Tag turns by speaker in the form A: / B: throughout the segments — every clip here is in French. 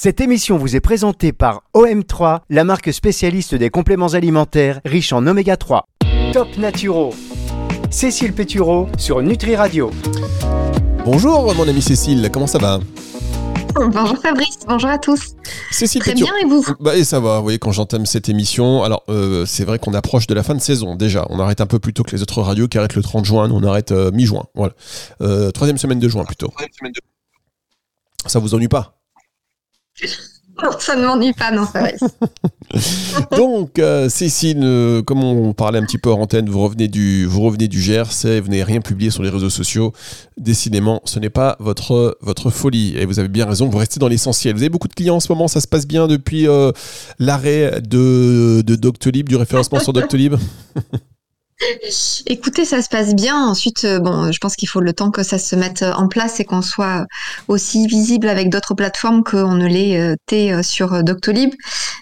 A: Cette émission vous est présentée par OM3, la marque spécialiste des compléments alimentaires riches en oméga 3. Top Naturo. Cécile Pétureau sur Nutri Radio.
B: Bonjour mon ami Cécile, comment ça va?
C: Bonjour Fabrice, bonjour à tous.
B: Cécile
C: Très
B: Pétureau.
C: bien et vous?
B: Bah et ça va, vous voyez quand j'entame cette émission, alors euh, c'est vrai qu'on approche de la fin de saison déjà, on arrête un peu plus tôt que les autres radios qui arrêtent le 30 juin, nous on arrête euh, mi-juin, voilà. Euh, troisième semaine de juin plutôt. Ça vous ennuie pas?
C: Ça ne m'ennuie pas, non Fabrice.
B: Donc, euh, Cécile, euh, comme on parlait un petit peu hors antenne, vous revenez du, vous revenez du vous n'avez rien publié sur les réseaux sociaux. Décidément, ce n'est pas votre, votre folie. Et vous avez bien raison, vous restez dans l'essentiel. Vous avez beaucoup de clients en ce moment, ça se passe bien depuis euh, l'arrêt de, de Doctolib, du référencement sur Doctolib?
C: Écoutez, ça se passe bien. Ensuite, euh, bon, je pense qu'il faut le temps que ça se mette euh, en place et qu'on soit aussi visible avec d'autres plateformes qu'on ne l'était euh, sur Doctolib.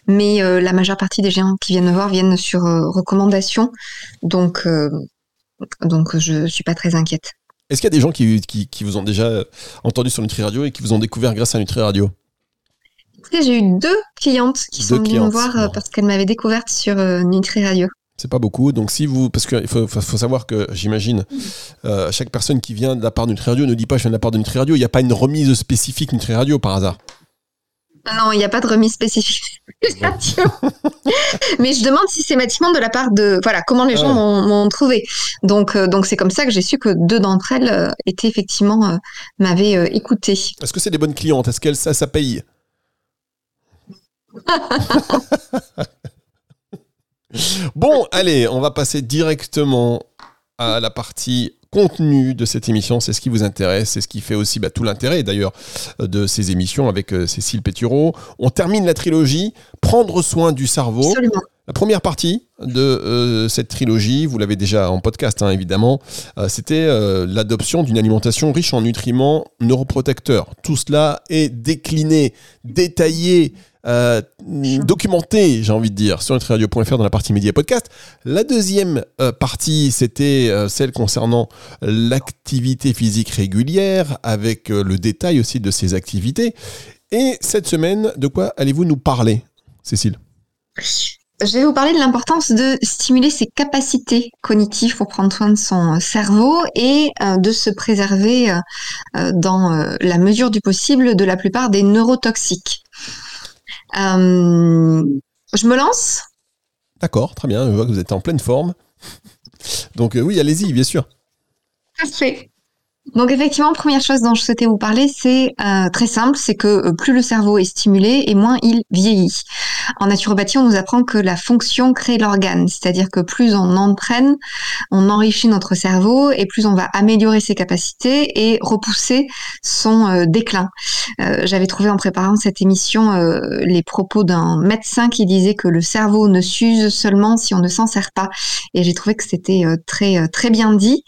C: Mais euh, la majeure partie des gens qui viennent me voir viennent sur euh, recommandation. Donc, euh, donc je suis pas très inquiète.
B: Est-ce qu'il y a des gens qui, qui, qui vous ont déjà entendu sur Nutri Radio et qui vous ont découvert grâce à Nutri Radio?
C: J'ai eu deux clientes qui
B: Deux
C: sont venues me voir parce qu'elles m'avaient découverte sur Nutri Radio.
B: C'est pas beaucoup. Donc si vous, parce qu'il faut, faut- savoir que j'imagine, euh, chaque personne qui vient de la part de Nutri Radio ne dit pas je viens de la part de Nutri Radio. Il n'y a pas une remise spécifique Nutri Radio par hasard.
C: Ah Non, il n'y a pas de remise spécifique. Mais je demande systématiquement de la part de voilà comment les gens
B: Ouais.
C: m'ont trouvé. Donc euh, donc c'est comme ça que j'ai su que deux d'entre elles euh, étaient effectivement m'avaient écouté.
B: Est-ce que c'est des bonnes clientes? Est-ce qu'elles ça, ça paye? Bon, allez, on va passer directement à la partie contenu de cette émission. C'est ce qui vous intéresse, c'est ce qui fait aussi bah, tout l'intérêt d'ailleurs euh, de ces émissions avec euh, Cécile Pétureau. On termine la trilogie Prendre soin du cerveau.
C: Absolument.
B: La première partie de euh, cette trilogie, vous l'avez déjà en podcast hein, évidemment, euh, c'était l'adoption d'une alimentation riche en nutriments neuroprotecteurs. Tout cela est décliné, détaillé, euh, documenté, j'ai envie de dire, sur nutriradio.fr dans la partie médias podcast. La deuxième euh, partie, c'était euh, celle concernant l'activité physique régulière, avec le détail aussi de ces activités. Et cette semaine, de quoi allez-vous nous parler, Cécile?
C: Je vais vous parler de l'importance de stimuler ses capacités cognitives pour prendre soin de son cerveau et de se préserver dans la mesure du possible de la plupart des neurotoxiques. Euh, je me lance
B: D'accord, très bien, je vois que vous êtes en pleine forme. Donc euh, oui, allez-y, bien sûr.
C: Parfait. Donc effectivement, première chose dont je souhaitais vous parler, c'est euh, très simple, c'est que euh, plus le cerveau est stimulé et moins il vieillit. En naturopathie, on nous apprend que la fonction crée l'organe, c'est-à-dire que plus on entraîne, on enrichit notre cerveau et plus on va améliorer ses capacités et repousser son euh, déclin. J'avais trouvé en préparant cette émission les propos d'un médecin qui disait que le cerveau ne s'use seulement si on ne s'en sert pas, et j'ai trouvé que c'était très très bien dit.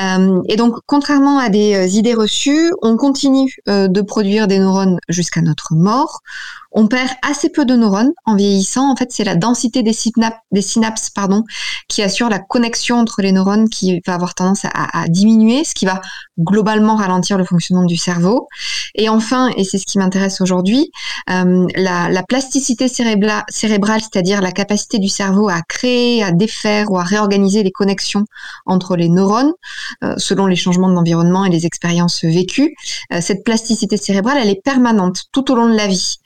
C: Euh, et donc, contrairement à des euh, idées reçues, on continue euh, de produire des neurones jusqu'à notre mort. On perd assez peu de neurones en vieillissant. En fait, c'est la densité des, synap- des synapses qui assure la connexion entre les neurones qui va avoir tendance à, diminuer, ce qui va globalement ralentir le fonctionnement du cerveau. Et enfin, et c'est ce qui m'intéresse aujourd'hui, euh, la, la plasticité cérébrale, c'est-à-dire la capacité du cerveau à créer, à défaire ou à réorganiser les connexions entre les neurones, euh, selon les changements de l'environnement et les expériences vécues. Euh, cette plasticité cérébrale, elle est permanente tout au long de la vie,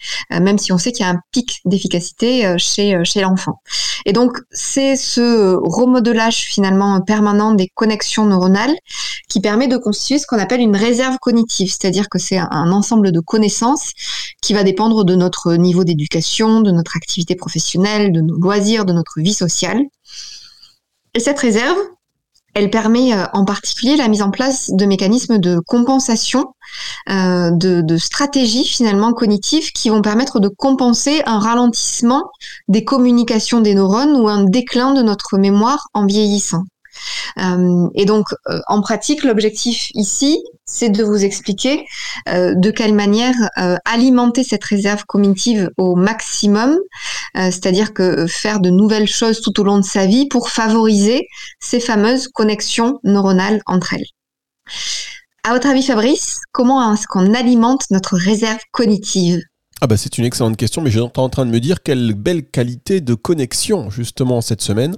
C: même si on sait qu'il y a un pic d'efficacité euh, chez, euh, chez l'enfant. Et donc, c'est ce remodelage finalement permanent des connexions neuronales qui permet de constituer ce qu'on appelle une réserve cognitive, c'est-à-dire que c'est un ensemble de connaissances qui va dépendre de notre niveau d'éducation, de notre activité professionnelle, de nos loisirs, de notre vie sociale. Et cette réserve, elle permet euh, en particulier la mise en place de mécanismes de compensation, euh, de, de stratégies finalement cognitives qui vont permettre de compenser un ralentissement des communications des neurones ou un déclin de notre mémoire en vieillissant. Euh, et donc, euh, en pratique, l'objectif ici, c'est de vous expliquer euh, de quelle manière alimenter cette réserve cognitive au maximum, c'est-à-dire que faire de nouvelles choses tout au long de sa vie pour favoriser ces fameuses connexions neuronales entre elles. À votre avis, Fabrice, comment est-ce qu'on alimente notre réserve cognitive?
B: Ah bah c'est une excellente question, mais j'étais en train de me dire quelle belle qualité de connexion justement cette semaine.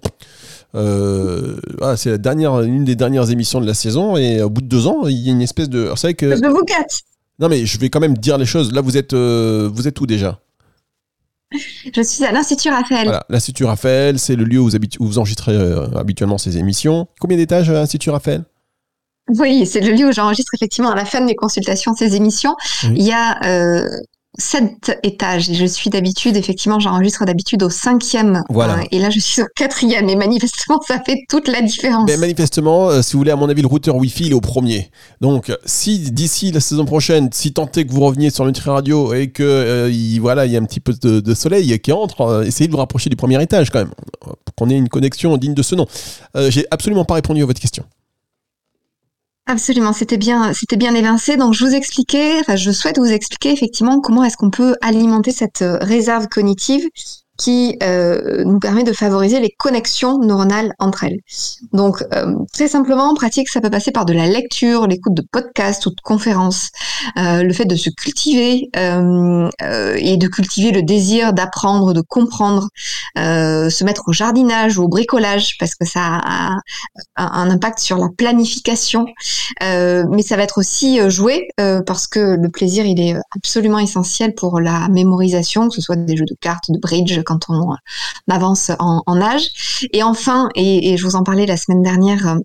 B: Euh, ah, c'est la dernière, une des dernières émissions de la saison et au bout de deux ans, il y a une espèce de.
C: Vrai que. Je vous.
B: Non mais je vais quand même dire les choses. Là, vous êtes, euh, vous êtes où déjà?
C: Je suis à l'Institut Raphaël.
B: Voilà, l'Institut Raphaël, c'est le lieu où vous, où vous enregistrez euh, habituellement ces émissions. Combien d'étages à l'Institut Raphaël?
C: Oui, c'est le lieu où j'enregistre effectivement à la fin de mes consultations ces émissions. Il y a sept étages et je suis d'habitude, effectivement, j'enregistre d'habitude au cinquième.
B: Voilà.
C: et là, je suis au quatrième et manifestement, ça fait toute la différence.
B: Mais manifestement, euh, si vous voulez, à mon avis, le routeur Wi-Fi, il est au premier. Donc, si d'ici la saison prochaine, si tant est que vous reveniez sur Nutri Radio et que euh, il, voilà, il y a un petit peu de, soleil qui entre, euh, essayez de vous rapprocher du premier étage quand même, pour qu'on ait une connexion digne de ce nom. J'ai absolument pas répondu à votre question.
C: Absolument, c'était bien, c'était bien évincé. Donc, je vous expliquais, enfin, je souhaite vous expliquer effectivement comment est-ce qu'on peut alimenter cette euh, réserve cognitive qui euh, nous permet de favoriser les connexions neuronales entre elles. Donc, euh, très simplement, en pratique, ça peut passer par de la lecture, l'écoute de podcasts ou de conférences, euh, le fait de se cultiver euh, euh, et de cultiver le désir d'apprendre, de comprendre, se mettre au jardinage ou au bricolage, parce que ça a un impact sur la planification, mais ça va être aussi jouer, parce que le plaisir, il est absolument essentiel pour la mémorisation, que ce soit des jeux de cartes, de bridge, quand on avance en, âge. Et enfin, et, je vous en parlais la semaine dernière,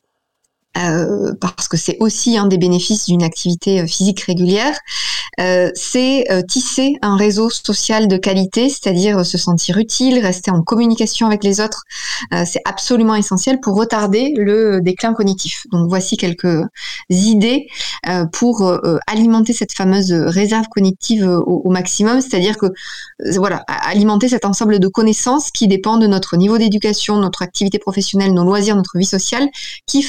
C: euh, parce que c'est aussi un des bénéfices d'une activité euh, physique régulière, euh, c'est tisser un réseau social de qualité, c'est-à-dire se sentir utile, rester en communication avec les autres. c'est absolument essentiel pour retarder le déclin cognitif. Donc voici quelques idées pour alimenter cette fameuse réserve cognitive au, au maximum, c'est-à-dire que voilà, alimenter cet ensemble de connaissances qui dépendent de notre niveau d'éducation, notre activité professionnelle, nos loisirs, notre vie sociale, qui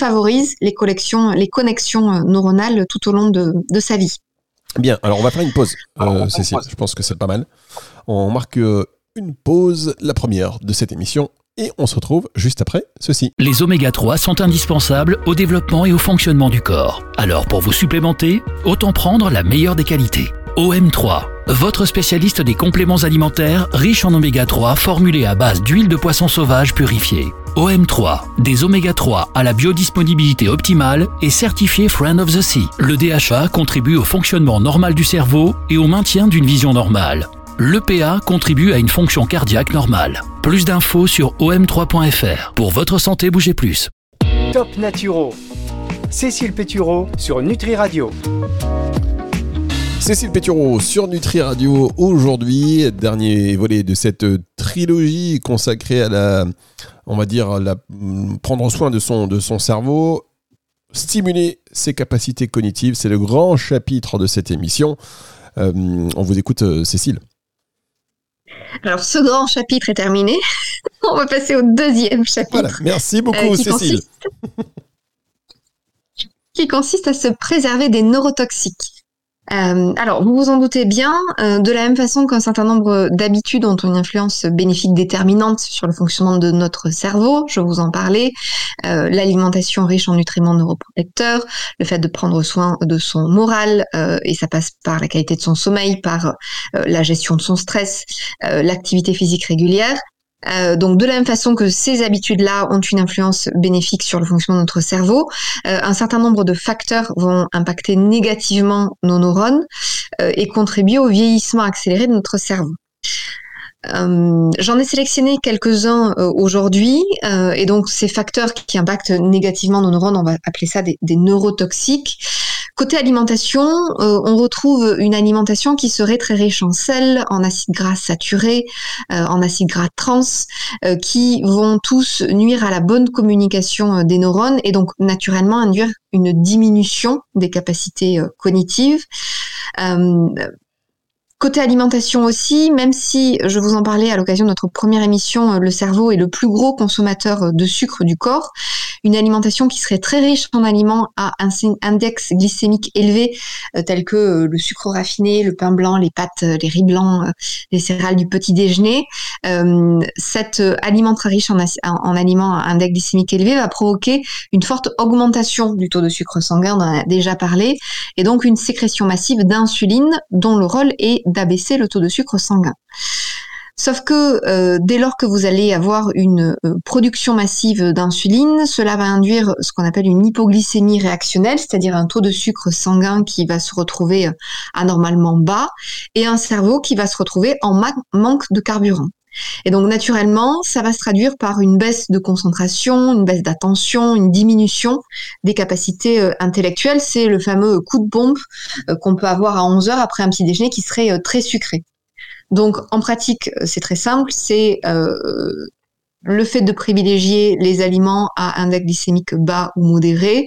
C: les, collections, les connexions euh, neuronales tout au long de, sa vie.
B: Bien, alors on va faire une pause, euh, Cécile. Je pense que c'est pas mal. On marque euh, une pause, la première de cette émission, et on se retrouve juste après ceci.
D: Les oméga 3 sont indispensables au développement et au fonctionnement du corps. Alors pour vous supplémenter, autant prendre la meilleure des qualités. OM3, votre spécialiste des compléments alimentaires riches en oméga 3 formulés à base d'huile de poisson sauvage purifiée. OM3, des oméga 3 à la biodisponibilité optimale et certifié Friend of the Sea. Le DHA contribue au fonctionnement normal du cerveau et au maintien d'une vision normale. L'EPA contribue à une fonction cardiaque normale. Plus d'infos sur om3.fr. Pour votre santé, bougez plus.
A: Top Naturo. Cécile Pétureau sur Nutri Radio.
B: Cécile Pétureau sur Nutri Radio aujourd'hui, dernier volet de cette trilogie consacrée à la, on va dire, la, prendre soin de son, de son cerveau, stimuler ses capacités cognitives. C'est le grand chapitre de cette émission. Euh, on vous écoute, euh, Cécile.
C: Alors, ce grand chapitre est terminé. on va passer au deuxième chapitre.
B: Merci beaucoup, euh, Cécile.
C: qui consiste à se préserver des neurotoxiques. Euh, alors, vous vous en doutez bien, euh, de la même façon qu'un certain nombre d'habitudes ont une influence bénéfique déterminante sur le fonctionnement de notre cerveau, je vous en parlais, euh, l'alimentation riche en nutriments neuroprotecteurs, le fait de prendre soin de son moral, et ça passe par la qualité de son sommeil, par la gestion de son stress, l'activité physique régulière, euh, donc de la même façon que ces habitudes-là ont une influence bénéfique sur le fonctionnement de notre cerveau, euh, un certain nombre de facteurs vont impacter négativement nos neurones euh, et contribuer au vieillissement accéléré de notre cerveau. J'en ai sélectionné quelques-uns aujourd'hui, et donc ces facteurs qui impactent négativement nos neurones, on va appeler ça des neurotoxiques. Côté alimentation, euh, on retrouve une alimentation qui serait très riche en sel, en acides gras saturés, euh, en acides gras trans, euh, qui vont tous nuire à la bonne communication des neurones et donc naturellement induire une diminution des capacités cognitives. Côté alimentation aussi, même si je vous en parlais à l'occasion de notre première émission, le cerveau est le plus gros consommateur de sucre du corps, une alimentation qui serait très riche en aliments à un index glycémique élevé, tels que le sucre raffiné, le pain blanc, les pâtes, les riz blancs, les céréales du petit déjeuner. cette aliment très riche en, en aliments à index glycémique élevé va provoquer une forte augmentation du taux de sucre sanguin, on en a déjà parlé, et donc une sécrétion massive d'insuline dont le rôle est d'abaisser le taux de sucre sanguin. Sauf que euh, dès lors que vous allez avoir une euh, production massive d'insuline, cela va induire ce qu'on appelle une hypoglycémie réactionnelle, c'est-à-dire un taux de sucre sanguin qui va se retrouver euh, anormalement bas et un cerveau qui va se retrouver en manque de carburant. Et donc naturellement, ça va se traduire par une baisse de concentration, une baisse d'attention, une diminution des capacités intellectuelles. C'est le fameux coup de pompe qu'on peut avoir à 11 heures après un petit déjeuner qui serait très sucré. Donc en pratique, c'est très simple, c'est le fait de privilégier les aliments à index glycémique bas ou modéré,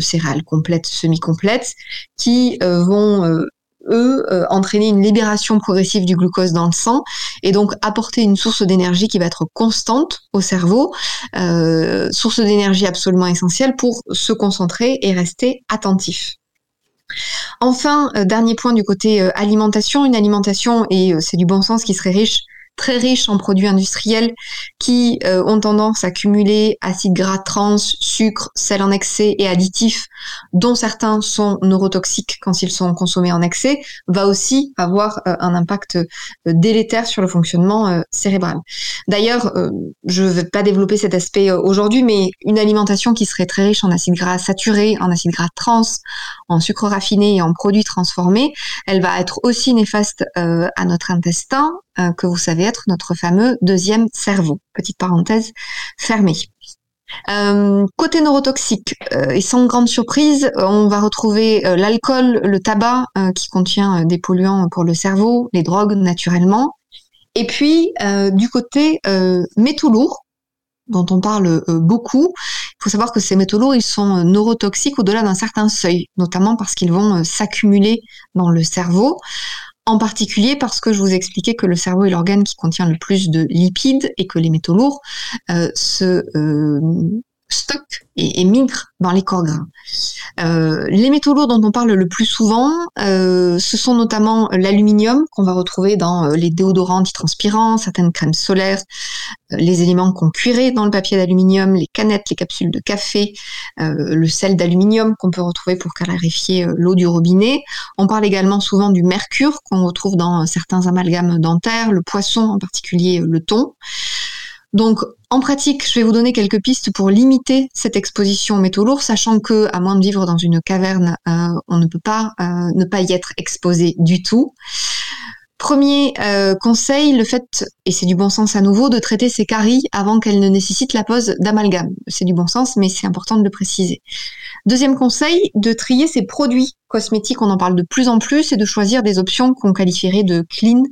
C: céréales complètes, semi-complètes, qui vont eux, euh, entraîner une libération progressive du glucose dans le sang et donc apporter une source d'énergie qui va être constante au cerveau, euh, source d'énergie absolument essentielle pour se concentrer et rester attentif. Enfin, euh, dernier point du côté alimentation, une alimentation, et c'est du bon sens qui serait riche très riches en produits industriels qui euh, ont tendance à cumuler acides gras trans, sucre, sel en excès et additifs, dont certains sont neurotoxiques quand ils sont consommés en excès, va aussi avoir euh, un impact euh, délétère sur le fonctionnement cérébral. D'ailleurs, je ne vais pas développer cet aspect aujourd'hui, mais une alimentation qui serait très riche en acides gras saturés, en acides gras trans, en sucre raffiné et en produits transformés, elle va être aussi néfaste à notre intestin, euh, que vous savez être notre fameux deuxième cerveau. Petite parenthèse fermée. Euh, côté neurotoxique, euh, et sans grande surprise, on va retrouver l'alcool, le tabac qui contient des polluants pour le cerveau, les drogues naturellement. Et puis du côté métaux lourds, dont on parle beaucoup, il faut savoir que ces métaux lourds, ils sont neurotoxiques au-delà d'un certain seuil, notamment parce qu'ils vont s'accumuler dans le cerveau en particulier parce que je vous expliquais que le cerveau est l'organe qui contient le plus de lipides et que les métaux lourds euh, se euh, stockent et, migrent dans les corps gras. Euh, les métaux lourds dont on parle le plus souvent, euh, ce sont notamment l'aluminium qu'on va retrouver dans euh, les déodorants antitranspirants, certaines crèmes solaires, les éléments qu'on cuirait dans le papier d'aluminium, les canettes, les capsules de café, le sel d'aluminium qu'on peut retrouver pour clarifier l'eau du robinet. On parle également souvent du mercure qu'on retrouve dans certains amalgames dentaires, le poisson en particulier le thon. Donc, en pratique, je vais vous donner quelques pistes pour limiter cette exposition aux métaux lourds, sachant que, à moins de vivre dans une caverne, euh, on ne peut pas euh, ne pas y être exposé du tout. Premier euh, conseil, le fait, et c'est du bon sens à nouveau, de traiter ces caries avant qu'elles ne nécessitent la pose d'amalgame. C'est du bon sens, mais c'est important de le préciser. Deuxième conseil, de trier ces produits cosmétiques, on en parle de plus en plus, et de choisir des options qu'on qualifierait de clean,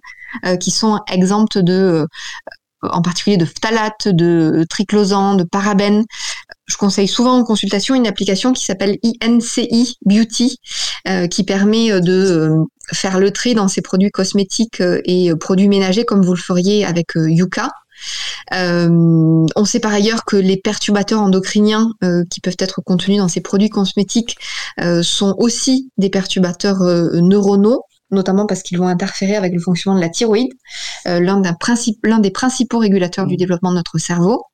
C: qui sont exemptes de en particulier de phtalates, de triclosan, de parabènes. Je conseille souvent en consultation une application qui s'appelle INCI Beauty, euh, qui permet euh, de euh, faire le tri dans ces produits cosmétiques et produits ménagers comme vous le feriez avec Yuka. on sait par ailleurs que les perturbateurs endocriniens qui peuvent être contenus dans ces produits cosmétiques sont aussi des perturbateurs neuronaux notamment parce qu'ils vont interférer avec le fonctionnement de la thyroïde, euh, l'un, des principaux régulateurs du développement de notre cerveau.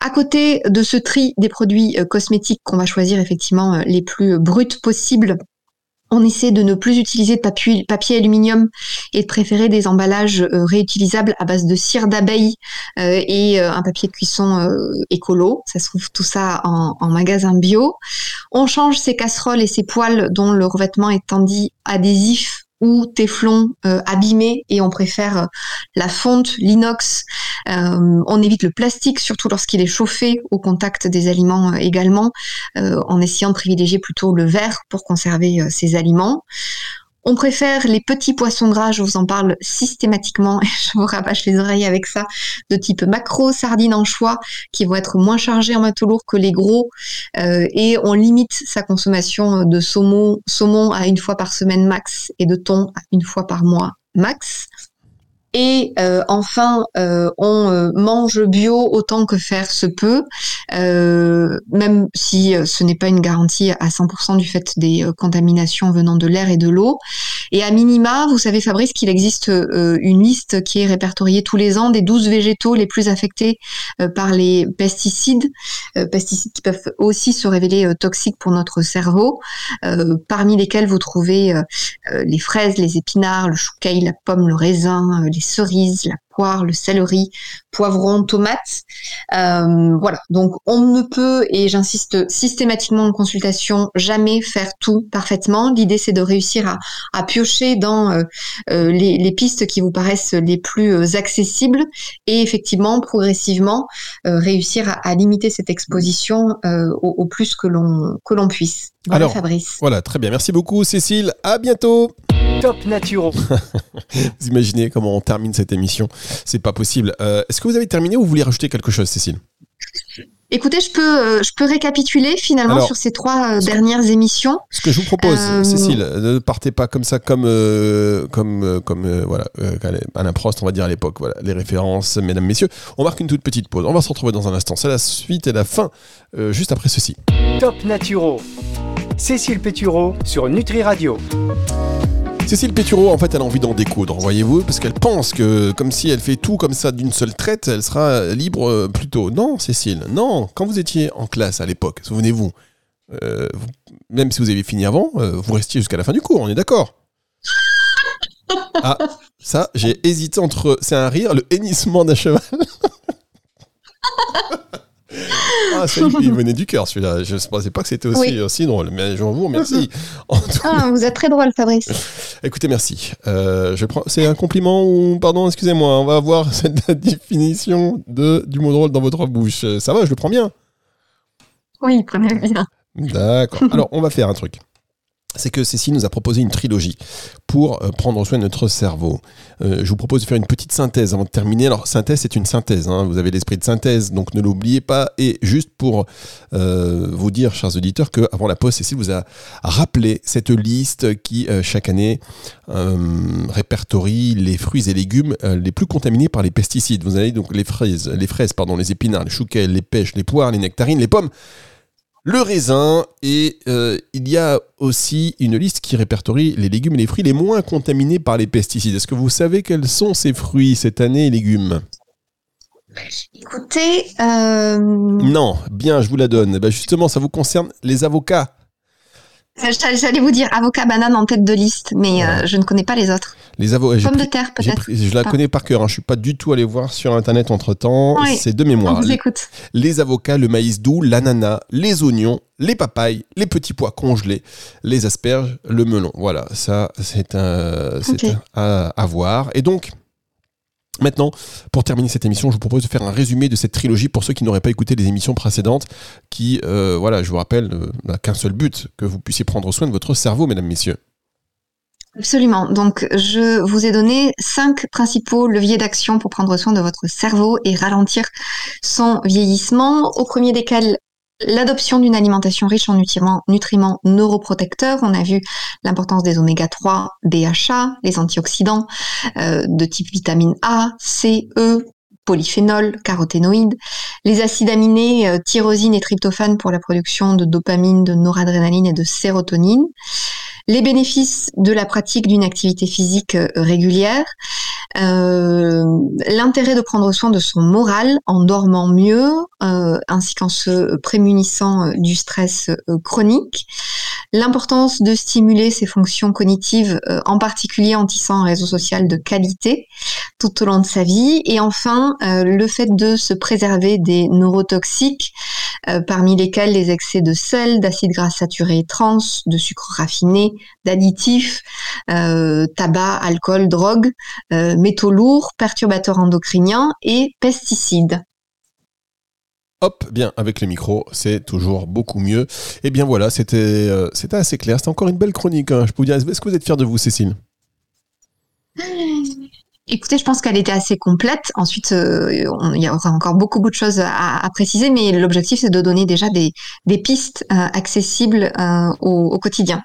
C: À côté de ce tri des produits euh, cosmétiques qu'on va choisir effectivement euh, les plus bruts possibles on essaie de ne plus utiliser de papier, aluminium et de préférer des emballages euh, réutilisables à base de cire d'abeille euh, et euh, un papier de cuisson écolo. Ça se trouve tout ça en, en, magasin bio. On change ses casseroles et ses poêles dont le revêtement est tendu adhésif ou téflon euh, abîmé et on préfère euh, la fonte, l'inox. Euh, on évite le plastique, surtout lorsqu'il est chauffé au contact des aliments également, en essayant de privilégier plutôt le verre pour conserver ces aliments. On préfère les petits poissons gras, je vous en parle systématiquement et je vous rabâche les oreilles avec ça, de type macro, sardines, anchois, qui vont être moins chargés en métaux que les gros. Euh, et on limite sa consommation de saumon à une fois par semaine max et de thon à une fois par mois max. Et euh, enfin, euh, on euh, mange bio autant que faire se peut, même si ce n'est pas une garantie à 100% du fait des contaminations venant de l'air et de l'eau. Et à minima, vous savez Fabrice qu'il existe une liste qui est répertoriée tous les ans des 12 végétaux les plus affectés par les pesticides, pesticides qui peuvent aussi se révéler toxiques pour notre cerveau, parmi lesquels vous trouvez les fraises, les épinards, le chou la pomme, le raisin, les cerises, la poire, le céleri, poivron, tomates. Euh, voilà, donc on ne peut, et j'insiste systématiquement en consultation, jamais faire tout parfaitement. L'idée, c'est de réussir à, piocher dans euh, euh, les, pistes qui vous paraissent les plus accessibles et effectivement, progressivement, réussir à, limiter cette exposition au, plus que l'on que l'on puisse.
B: Voilà, Fabrice. Voilà, très bien. Merci beaucoup, Cécile. À bientôt.
A: Top Naturo.
B: vous imaginez comment on termine cette émission C'est pas possible. Euh, est-ce que vous avez terminé ou vous voulez rajouter quelque chose, Cécile?
C: Écoutez, je peux, euh, je peux récapituler finalement sur ces trois euh, dernières émissions.
B: Ce que je vous propose, Cécile, ne partez pas comme ça, comme, comme, comme voilà, Alain Prost, on va dire à l'époque. Voilà, les références, mesdames, messieurs. On marque une toute petite pause. On va se retrouver dans un instant. C'est la suite et la fin, juste après ceci.
A: Top Naturo. Cécile Pétureau sur Nutri Radio.
B: Cécile Pétureau, en fait, elle a envie d'en découdre, voyez-vous, parce qu'elle pense que, comme si elle fait tout comme ça d'une seule traite, elle sera libre euh, plus tôt. Non, Cécile, non. Quand vous étiez en classe à l'époque, souvenez-vous, euh, même si vous avez fini avant, euh, vous restiez jusqu'à la fin du cours, on est d'accord Ah, ça, j'ai hésité entre. C'est un rire, le hennissement d'un cheval. Ah, il venait du cœur celui-là. Je ne pensais pas que c'était aussi, drôle, mais je vous remercie.
C: Ah, vous êtes très drôle, Fabrice.
B: Écoutez, merci. Euh, je prends... C'est un compliment ou. Pardon, excusez-moi, on va avoir cette définition de... du mot drôle dans votre bouche. Ça va, je le prends bien?
C: Oui, prenez bien.
B: D'accord. Alors, on va faire un truc c'est que Cécile nous a proposé une trilogie pour euh, prendre soin de notre cerveau. Euh, je vous propose de faire une petite synthèse avant de terminer. Alors, synthèse, c'est une synthèse. Hein. Vous avez l'esprit de synthèse, donc ne l'oubliez pas. Et juste pour euh, vous dire, chers auditeurs, qu'avant la pause, Cécile vous a rappelé cette liste qui, chaque année, répertorie les fruits et légumes les plus contaminés par les pesticides. Vous avez donc les fraises, les fraises, pardon, les épinards, les chouquets, les pêches, les poires, les nectarines, les pommes le raisin et euh, il y a aussi une liste qui répertorie les légumes et les fruits les moins contaminés par les pesticides. Est-ce que vous savez quels sont ces fruits cette année et légumes?
C: Écoutez, euh,
B: non, bien, je vous la donne. Bah, justement, ça vous concerne les avocats.
C: J'allais vous dire avocat banane en tête de liste, mais euh, je ne connais pas les autres.
B: Les
C: avocats. Pomme de terre peut-être.
B: Je la connais par cœur. Je hein. Je suis pas du tout allé voir sur internet entre temps. C'est de mémoire.
C: On vous écoute.
B: Les avocats, le maïs doux, l'ananas, les oignons, les papayes, les petits pois congelés, les asperges, le melon. Voilà, ça c'est un, à, à voir. Et donc Maintenant, pour terminer cette émission, je vous propose de faire un résumé de cette trilogie pour ceux qui n'auraient pas écouté les émissions précédentes, qui, euh, voilà, je vous rappelle, euh, n'a qu'un seul but, que vous puissiez prendre soin de votre cerveau, mesdames, messieurs.
C: Absolument. Donc, je vous ai donné cinq principaux leviers d'action pour prendre soin de votre cerveau et ralentir son vieillissement, au premier desquels l'adoption d'une alimentation riche en nutriments, neuroprotecteurs. On a vu l'importance des oméga 3, DHA, les antioxydants euh, de type vitamine A, C, E, polyphénol, caroténoïdes, les acides aminés, euh, tyrosine et tryptophane pour la production de dopamine, de noradrénaline et de sérotonine, les bénéfices de la pratique d'une activité physique euh, régulière, euh, l'intérêt de prendre soin de son moral en dormant mieux, euh, ainsi qu'en se prémunissant du stress chronique, l'importance de stimuler ses fonctions cognitives, en particulier en tissant un réseau social de qualité tout au long de sa vie, et enfin le fait de se préserver des neurotoxiques, parmi lesquels les excès de sel, d'acides gras saturés trans, de sucre raffiné, d'additifs, euh, tabac, alcool, drogue, euh, métaux lourds, perturbateurs endocriniens et pesticides.
B: Hop, bien, avec le micro, c'est toujours beaucoup mieux. Et eh bien voilà, c'était euh, assez clair. C'était encore une belle chronique. Hein. Je peux vous dire, est-ce que vous êtes fier de vous, Cécile?
C: Écoutez, je pense qu'elle était assez complète. Ensuite, il y aura encore beaucoup, beaucoup de choses à, préciser, mais l'objectif, c'est de donner déjà des, pistes accessibles au, quotidien.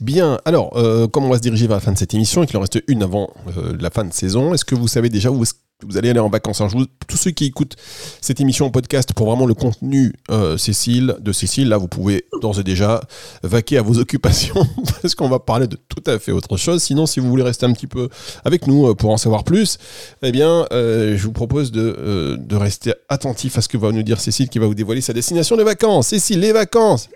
B: Bien, alors, euh, comme on va se diriger vers la fin de cette émission? Et qu'il en reste une avant euh, la fin de saison, est-ce que vous savez déjà où est-ce que vous allez aller en vacances Alors, je vous- Tous ceux qui écoutent cette émission en podcast pour vraiment le contenu euh, Cécile, de Cécile, là, vous pouvez d'ores et déjà vaquer à vos occupations parce qu'on va parler de tout à fait autre chose. Sinon, si vous voulez rester un petit peu avec nous euh, pour en savoir plus, eh bien, euh, je vous propose de, euh, de rester attentif à ce que va nous dire Cécile qui va vous dévoiler sa destination de vacances. Cécile, les vacances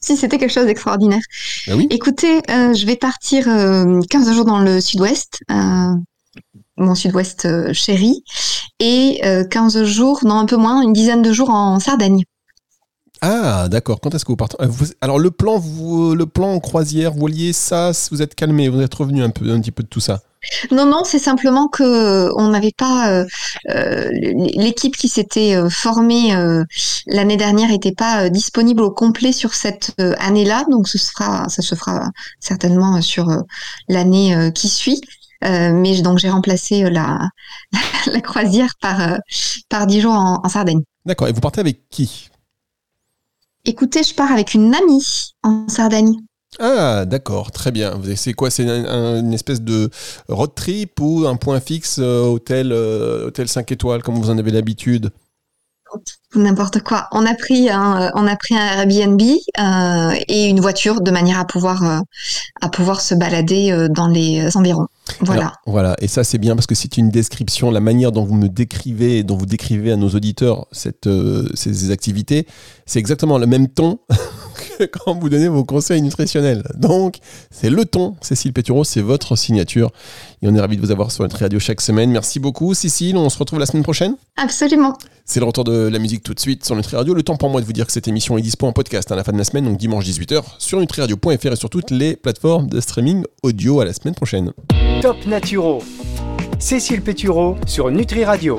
C: Si c'était quelque chose d'extraordinaire.
B: Ben oui.
C: Écoutez, euh, je vais partir euh, 15 jours dans le sud-ouest, euh, mon sud-ouest euh, chéri, et euh, 15 jours, non un peu moins, une dizaine de jours en Sardaigne.
B: Ah, d'accord. Quand est-ce que vous partez? Vous- Alors, le plan, vous, le plan croisière, voilier, ça, vous êtes calmé, vous êtes revenu un, peu, un petit peu de tout ça?
C: Non, non, c'est simplement que euh, on n'avait pas euh, euh, l'équipe qui s'était euh, formée euh, l'année dernière n'était pas euh, disponible au complet sur cette euh, année-là, donc ce sera, ça se fera certainement sur euh, l'année euh, qui suit. Euh, mais donc j'ai remplacé euh, la, la croisière par euh, par dix jours en, en Sardaigne.
B: D'accord. Et vous partez avec qui?
C: Écoutez, je pars avec une amie en Sardaigne.
B: Ah, d'accord. Très bien. C'est quoi? C'est un- un- une espèce de road trip ou un point fixe euh, hôtel, euh, hôtel 5 étoiles, comme vous en avez l'habitude?
C: N'importe quoi. On a pris un, euh, on a pris un Airbnb euh, et une voiture de manière à pouvoir, euh, à pouvoir se balader dans les environs. Voilà.
B: Alors, voilà, et ça c'est bien parce que c'est une description, la manière dont vous me décrivez, dont vous décrivez à nos auditeurs cette, euh, ces activités, c'est exactement le même ton que quand vous donnez vos conseils nutritionnels. Donc, c'est le ton, Cécile Pétureau, c'est votre signature. Et on est ravis de vous avoir sur notre radio chaque semaine. Merci beaucoup, Cécile. On se retrouve la semaine prochaine.
C: Absolument.
B: C'est le retour de la musique tout de suite sur Nutri Radio. Le temps pour moi de vous dire que cette émission est dispo en podcast à la fin de la semaine, donc dimanche 18h, sur nutriradio.fr et sur toutes les plateformes de streaming audio. À la semaine prochaine.
A: Top Naturo. Cécile Pétureau sur Nutri Radio.